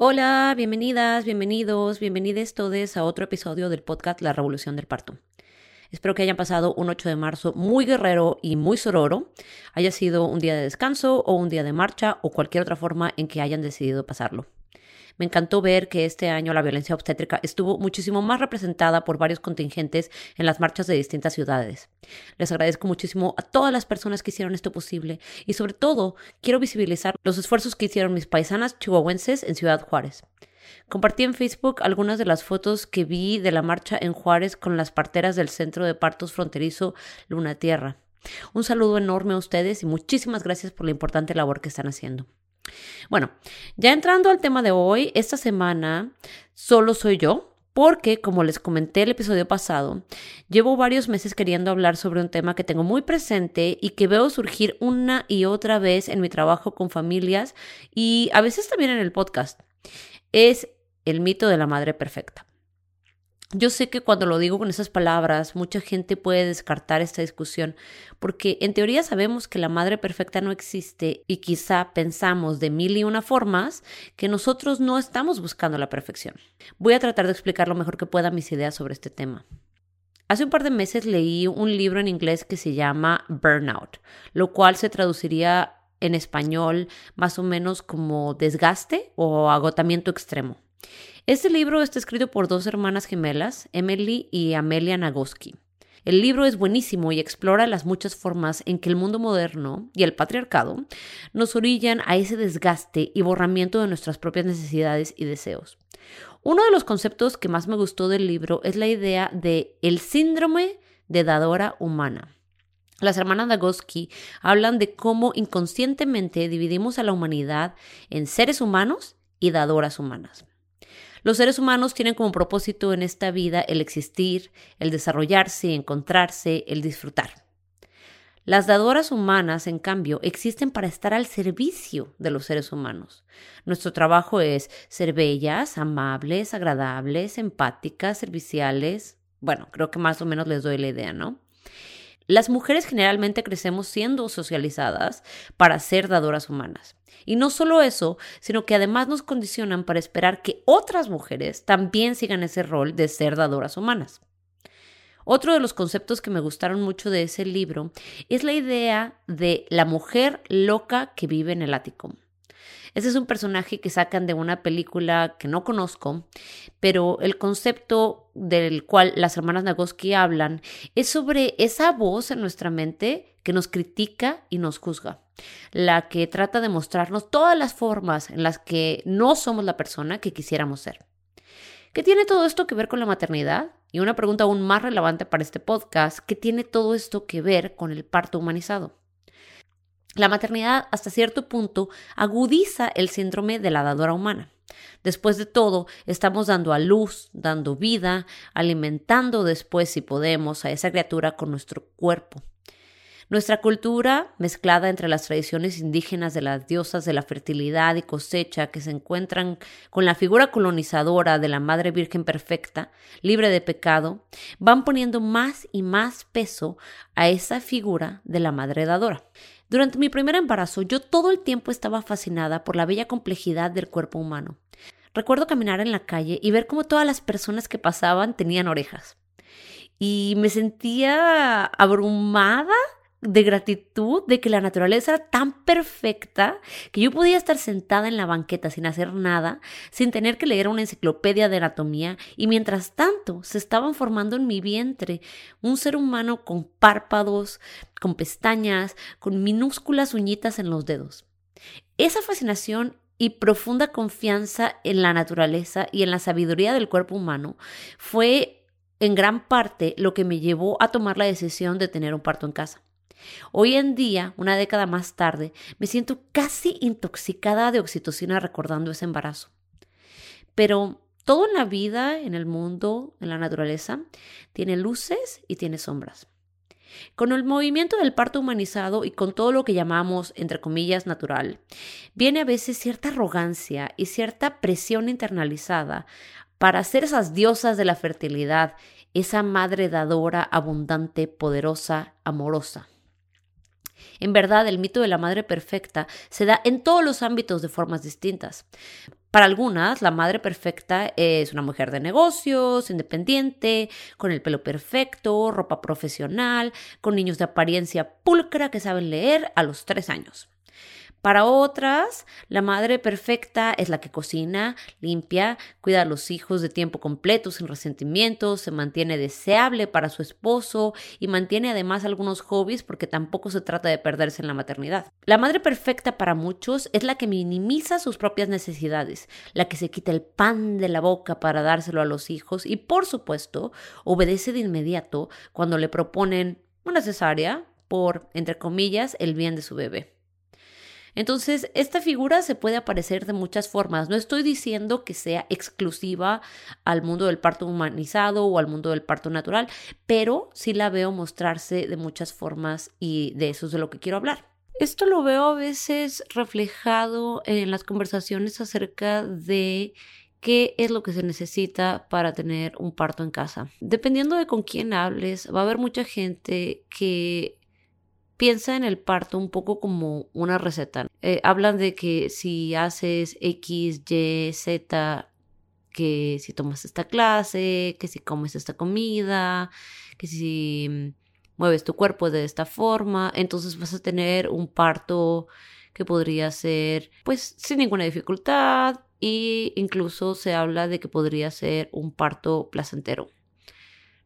Hola, bienvenidas, bienvenidos, bienvenidos todos a otro episodio del podcast La Revolución del Parto. Espero que hayan pasado un 8 de marzo muy guerrero y muy sororo, haya sido un día de descanso o un día de marcha o cualquier otra forma en que hayan decidido pasarlo. Me encantó ver que este año la violencia obstétrica estuvo muchísimo más representada por varios contingentes en las marchas de distintas ciudades. Les agradezco muchísimo a todas las personas que hicieron esto posible y sobre todo quiero visibilizar los esfuerzos que hicieron mis paisanas chihuahuenses en Ciudad Juárez. Compartí en Facebook algunas de las fotos que vi de la marcha en Juárez con las parteras del Centro de Partos Fronterizo Luna Tierra. Un saludo enorme a ustedes y muchísimas gracias por la importante labor que están haciendo. Bueno, ya entrando al tema de hoy, esta semana solo soy yo, porque, como les comenté el episodio pasado, llevo varios meses queriendo hablar sobre un tema que tengo muy presente y que veo surgir una y otra vez en mi trabajo con familias y a veces también en el podcast. Es el mito de la madre perfecta. Yo sé que cuando lo digo con esas palabras, mucha gente puede descartar esta discusión, porque en teoría sabemos que la madre perfecta no existe y quizá pensamos de mil y una formas que nosotros no estamos buscando la perfección. Voy a tratar de explicar lo mejor que pueda mis ideas sobre este tema. Hace un par de meses leí un libro en inglés que se llama Burnout, lo cual se traduciría en español más o menos como desgaste o agotamiento extremo. Este libro está escrito por dos hermanas gemelas, Emily y Amelia Nagoski. El libro es buenísimo y explora las muchas formas en que el mundo moderno y el patriarcado nos orillan a ese desgaste y borramiento de nuestras propias necesidades y deseos. Uno de los conceptos que más me gustó del libro es la idea de el síndrome de dadora humana. Las hermanas Nagoski hablan de cómo inconscientemente dividimos a la humanidad en seres humanos y dadoras humanas. Los seres humanos tienen como propósito en esta vida el existir, el desarrollarse, encontrarse, el disfrutar. Las dadoras humanas, en cambio, existen para estar al servicio de los seres humanos. Nuestro trabajo es ser bellas, amables, agradables, empáticas, serviciales. Bueno, creo que más o menos les doy la idea, ¿no? Las mujeres generalmente crecemos siendo socializadas para ser dadoras humanas. Y no solo eso, sino que además nos condicionan para esperar que otras mujeres también sigan ese rol de ser dadoras humanas. Otro de los conceptos que me gustaron mucho de ese libro es la idea de la mujer loca que vive en el ático. Ese es un personaje que sacan de una película que no conozco, pero el concepto del cual las hermanas Nagoski hablan es sobre esa voz en nuestra mente que nos critica y nos juzga, la que trata de mostrarnos todas las formas en las que no somos la persona que quisiéramos ser. ¿Qué tiene todo esto que ver con la maternidad? Y una pregunta aún más relevante para este podcast, ¿qué tiene todo esto que ver con el parto humanizado? La maternidad hasta cierto punto agudiza el síndrome de la dadora humana. Después de todo, estamos dando a luz, dando vida, alimentando después, si podemos, a esa criatura con nuestro cuerpo. Nuestra cultura, mezclada entre las tradiciones indígenas de las diosas de la fertilidad y cosecha que se encuentran con la figura colonizadora de la Madre Virgen perfecta, libre de pecado, van poniendo más y más peso a esa figura de la Madre Dadora. Durante mi primer embarazo, yo todo el tiempo estaba fascinada por la bella complejidad del cuerpo humano. Recuerdo caminar en la calle y ver cómo todas las personas que pasaban tenían orejas. Y me sentía abrumada de gratitud de que la naturaleza era tan perfecta que yo podía estar sentada en la banqueta sin hacer nada, sin tener que leer una enciclopedia de anatomía y mientras tanto se estaban formando en mi vientre un ser humano con párpados, con pestañas, con minúsculas uñitas en los dedos. Esa fascinación y profunda confianza en la naturaleza y en la sabiduría del cuerpo humano fue en gran parte lo que me llevó a tomar la decisión de tener un parto en casa. Hoy en día, una década más tarde, me siento casi intoxicada de oxitocina recordando ese embarazo. Pero Todo en la vida, en el mundo, en la naturaleza, tiene luces y tiene sombras. Con el movimiento del parto humanizado y con todo lo que llamamos, entre comillas, natural, viene a veces cierta arrogancia y cierta presión internalizada para ser esas diosas de la fertilidad, esa madre dadora, abundante, poderosa, amorosa. En verdad, el mito de la madre perfecta se da en todos los ámbitos de formas distintas. Para algunas, la madre perfecta es una mujer de negocios, independiente, con el pelo perfecto, ropa profesional, con niños de apariencia pulcra que saben leer a los tres años. Para otras, la madre perfecta es la que cocina, limpia, cuida a los hijos de tiempo completo sin resentimientos, se mantiene deseable para su esposo y mantiene además algunos hobbies porque tampoco se trata de perderse en la maternidad. La madre perfecta para muchos es la que minimiza sus propias necesidades, la que se quita el pan de la boca para dárselo a los hijos y por supuesto obedece de inmediato cuando le proponen una cesárea por, entre comillas, el bien de su bebé. Entonces, esta figura se puede aparecer de muchas formas. No estoy diciendo que sea exclusiva al mundo del parto humanizado o al mundo del parto natural, pero sí la veo mostrarse de muchas formas y de eso es de lo que quiero hablar. Esto lo veo a veces reflejado en las conversaciones acerca de qué es lo que se necesita para tener un parto en casa. Dependiendo de con quién hables, va a haber mucha gente que piensa en el parto un poco como una receta. Eh, hablan de que si haces X, Y, Z, que si tomas esta clase, que si comes esta comida, que si mm, mueves tu cuerpo de esta forma, entonces vas a tener un parto que podría ser pues sin ninguna dificultad e incluso se habla de que podría ser un parto placentero.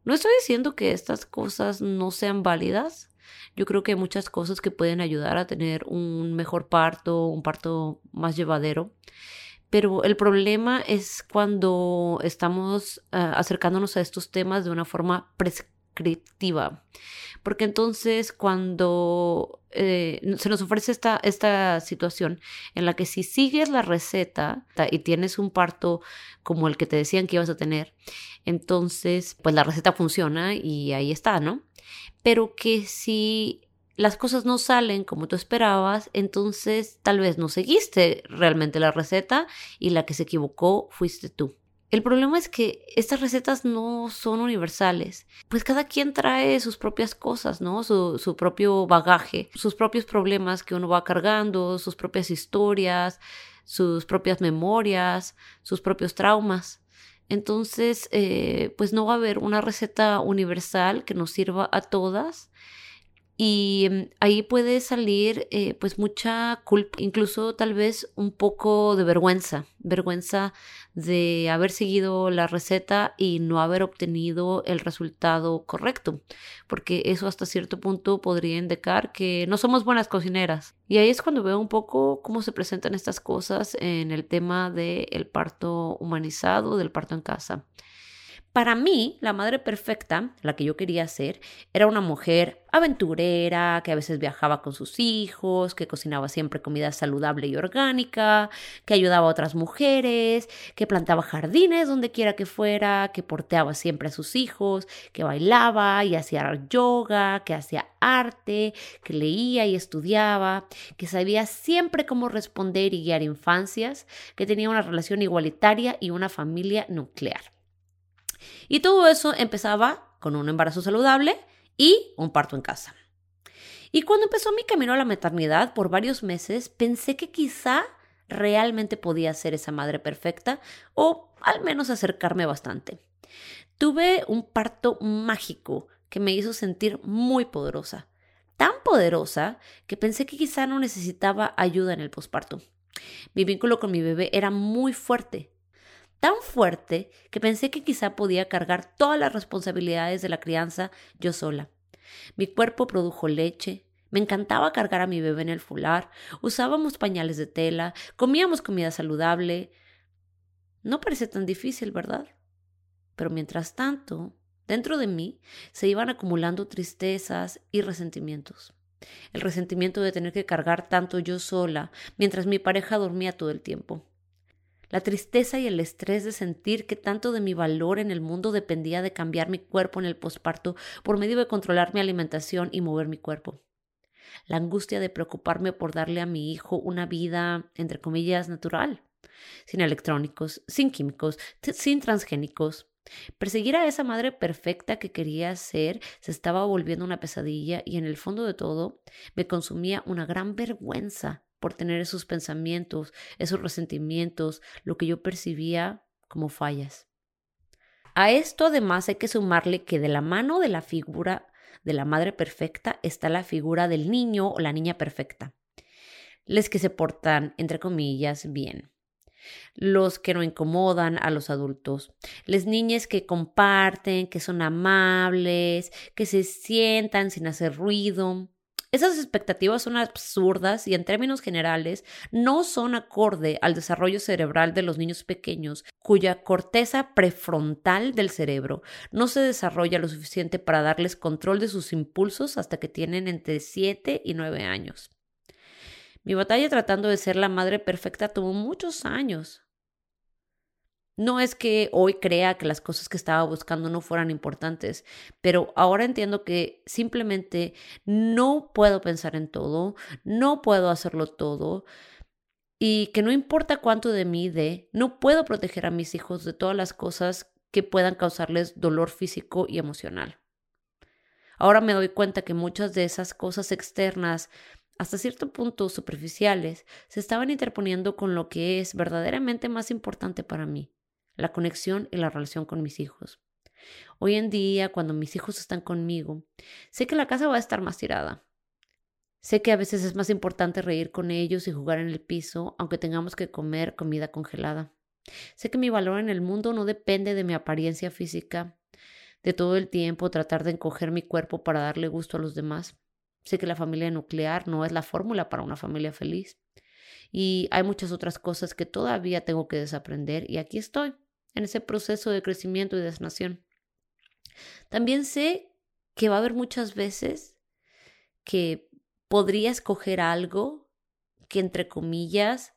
No estoy diciendo que estas cosas no sean válidas, yo creo que hay muchas cosas que pueden ayudar a tener un mejor parto, un parto más llevadero. Pero el problema es cuando estamos ah, acercándonos a estos temas de una forma prescriptiva. Porque entonces cuando eh, se nos ofrece esta, esta situación en la que si sigues la receta y tienes un parto como el que te decían que ibas a tener, entonces pues la receta funciona y ahí está, ¿no? pero que si las cosas no salen como tú esperabas, entonces tal vez no seguiste realmente la receta y la que se equivocó fuiste tú. El problema es que estas recetas no son universales, pues cada quien trae sus propias cosas, ¿no? Su, su, propio bagaje, sus propios problemas que uno va cargando, sus propias historias, sus propias memorias, sus propios traumas. Entonces, eh, pues no va a haber una receta universal que nos sirva a todas. Y mm, ahí puede salir eh, pues mucha culpa, incluso tal vez un poco de vergüenza, vergüenza de haber seguido la receta y no haber obtenido el resultado correcto, porque eso hasta cierto punto podría indicar que no somos buenas cocineras. Y ahí es cuando veo un poco cómo se presentan estas cosas en el tema del parto humanizado, del parto en casa. Para mí, la madre perfecta, la que yo quería ser, era una mujer aventurera, que a veces viajaba con sus hijos, que cocinaba siempre comida saludable y orgánica, que ayudaba a otras mujeres, que plantaba jardines donde quiera que fuera, que porteaba siempre a sus hijos, que bailaba y hacía yoga, que hacía arte, que leía y estudiaba, que sabía siempre cómo responder y guiar infancias, que tenía una relación igualitaria y una familia nuclear. Y todo eso empezaba con un embarazo saludable y un parto en casa. Y cuando empezó mi camino a la maternidad por varios meses, pensé que quizá realmente podía ser esa madre perfecta o al menos acercarme bastante. Tuve un parto mágico que me hizo sentir muy poderosa, tan poderosa que pensé que quizá no necesitaba ayuda en el posparto. Mi vínculo con mi bebé era muy fuerte tan fuerte que pensé que quizá podía cargar todas las responsabilidades de la crianza yo sola. Mi cuerpo produjo leche, me encantaba cargar a mi bebé en el fular, usábamos pañales de tela, comíamos comida saludable. No parece tan difícil, ¿verdad? Pero mientras tanto, dentro de mí se iban acumulando tristezas y resentimientos. El resentimiento de tener que cargar tanto yo sola, mientras mi pareja dormía todo el tiempo la tristeza y el estrés de sentir que tanto de mi valor en el mundo dependía de cambiar mi cuerpo en el posparto por medio de controlar mi alimentación y mover mi cuerpo. La angustia de preocuparme por darle a mi hijo una vida, entre comillas, natural, sin electrónicos, sin químicos, sin transgénicos. Perseguir a esa madre perfecta que quería ser se estaba volviendo una pesadilla y en el fondo de todo me consumía una gran vergüenza por tener esos pensamientos, esos resentimientos, lo que yo percibía como fallas. A esto además hay que sumarle que de la mano de la figura de la madre perfecta está la figura del niño o la niña perfecta. Les que se portan, entre comillas, bien los que no incomodan a los adultos, las niñas que comparten, que son amables, que se sientan sin hacer ruido. Esas expectativas son absurdas y en términos generales no son acorde al desarrollo cerebral de los niños pequeños, cuya corteza prefrontal del cerebro no se desarrolla lo suficiente para darles control de sus impulsos hasta que tienen entre 7 y 9 años. Mi batalla tratando de ser la madre perfecta tomó muchos años. No es que hoy crea que las cosas que estaba buscando no fueran importantes, pero ahora entiendo que simplemente no puedo pensar en todo, no puedo hacerlo todo y que no importa cuánto de mí dé, no puedo proteger a mis hijos de todas las cosas que puedan causarles dolor físico y emocional. Ahora me doy cuenta que muchas de esas cosas externas hasta cierto punto superficiales, se estaban interponiendo con lo que es verdaderamente más importante para mí, la conexión y la relación con mis hijos. Hoy en día, cuando mis hijos están conmigo, sé que la casa va a estar más tirada. Sé que a veces es más importante reír con ellos y jugar en el piso, aunque tengamos que comer comida congelada. Sé que mi valor en el mundo no depende de mi apariencia física, de todo el tiempo tratar de encoger mi cuerpo para darle gusto a los demás. Sé que la familia nuclear no es la fórmula para una familia feliz. Y hay muchas otras cosas que todavía tengo que desaprender y aquí estoy, en ese proceso de crecimiento y de sanación. También sé que va a haber muchas veces que podría escoger algo que, entre comillas,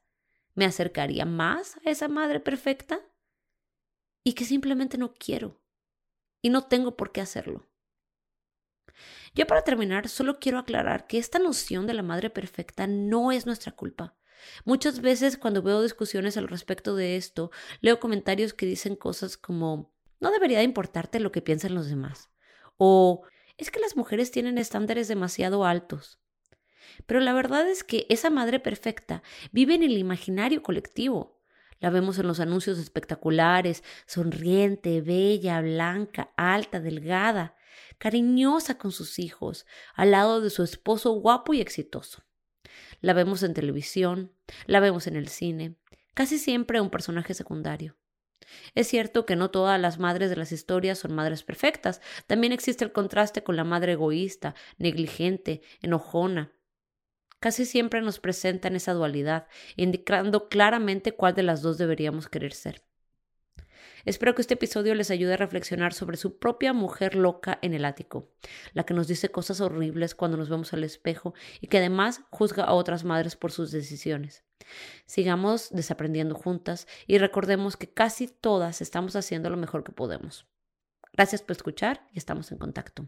me acercaría más a esa madre perfecta y que simplemente no quiero y no tengo por qué hacerlo. Ya para terminar, solo quiero aclarar que esta noción de la madre perfecta no es nuestra culpa. Muchas veces cuando veo discusiones al respecto de esto, leo comentarios que dicen cosas como no debería de importarte lo que piensan los demás o es que las mujeres tienen estándares demasiado altos. Pero la verdad es que esa madre perfecta vive en el imaginario colectivo. La vemos en los anuncios espectaculares, sonriente, bella, blanca, alta, delgada cariñosa con sus hijos, al lado de su esposo guapo y exitoso. La vemos en televisión, la vemos en el cine, casi siempre un personaje secundario. Es cierto que no todas las madres de las historias son madres perfectas, también existe el contraste con la madre egoísta, negligente, enojona. Casi siempre nos presentan esa dualidad, indicando claramente cuál de las dos deberíamos querer ser. Espero que este episodio les ayude a reflexionar sobre su propia mujer loca en el ático, la que nos dice cosas horribles cuando nos vemos al espejo y que además juzga a otras madres por sus decisiones. Sigamos desaprendiendo juntas y recordemos que casi todas estamos haciendo lo mejor que podemos. Gracias por escuchar y estamos en contacto.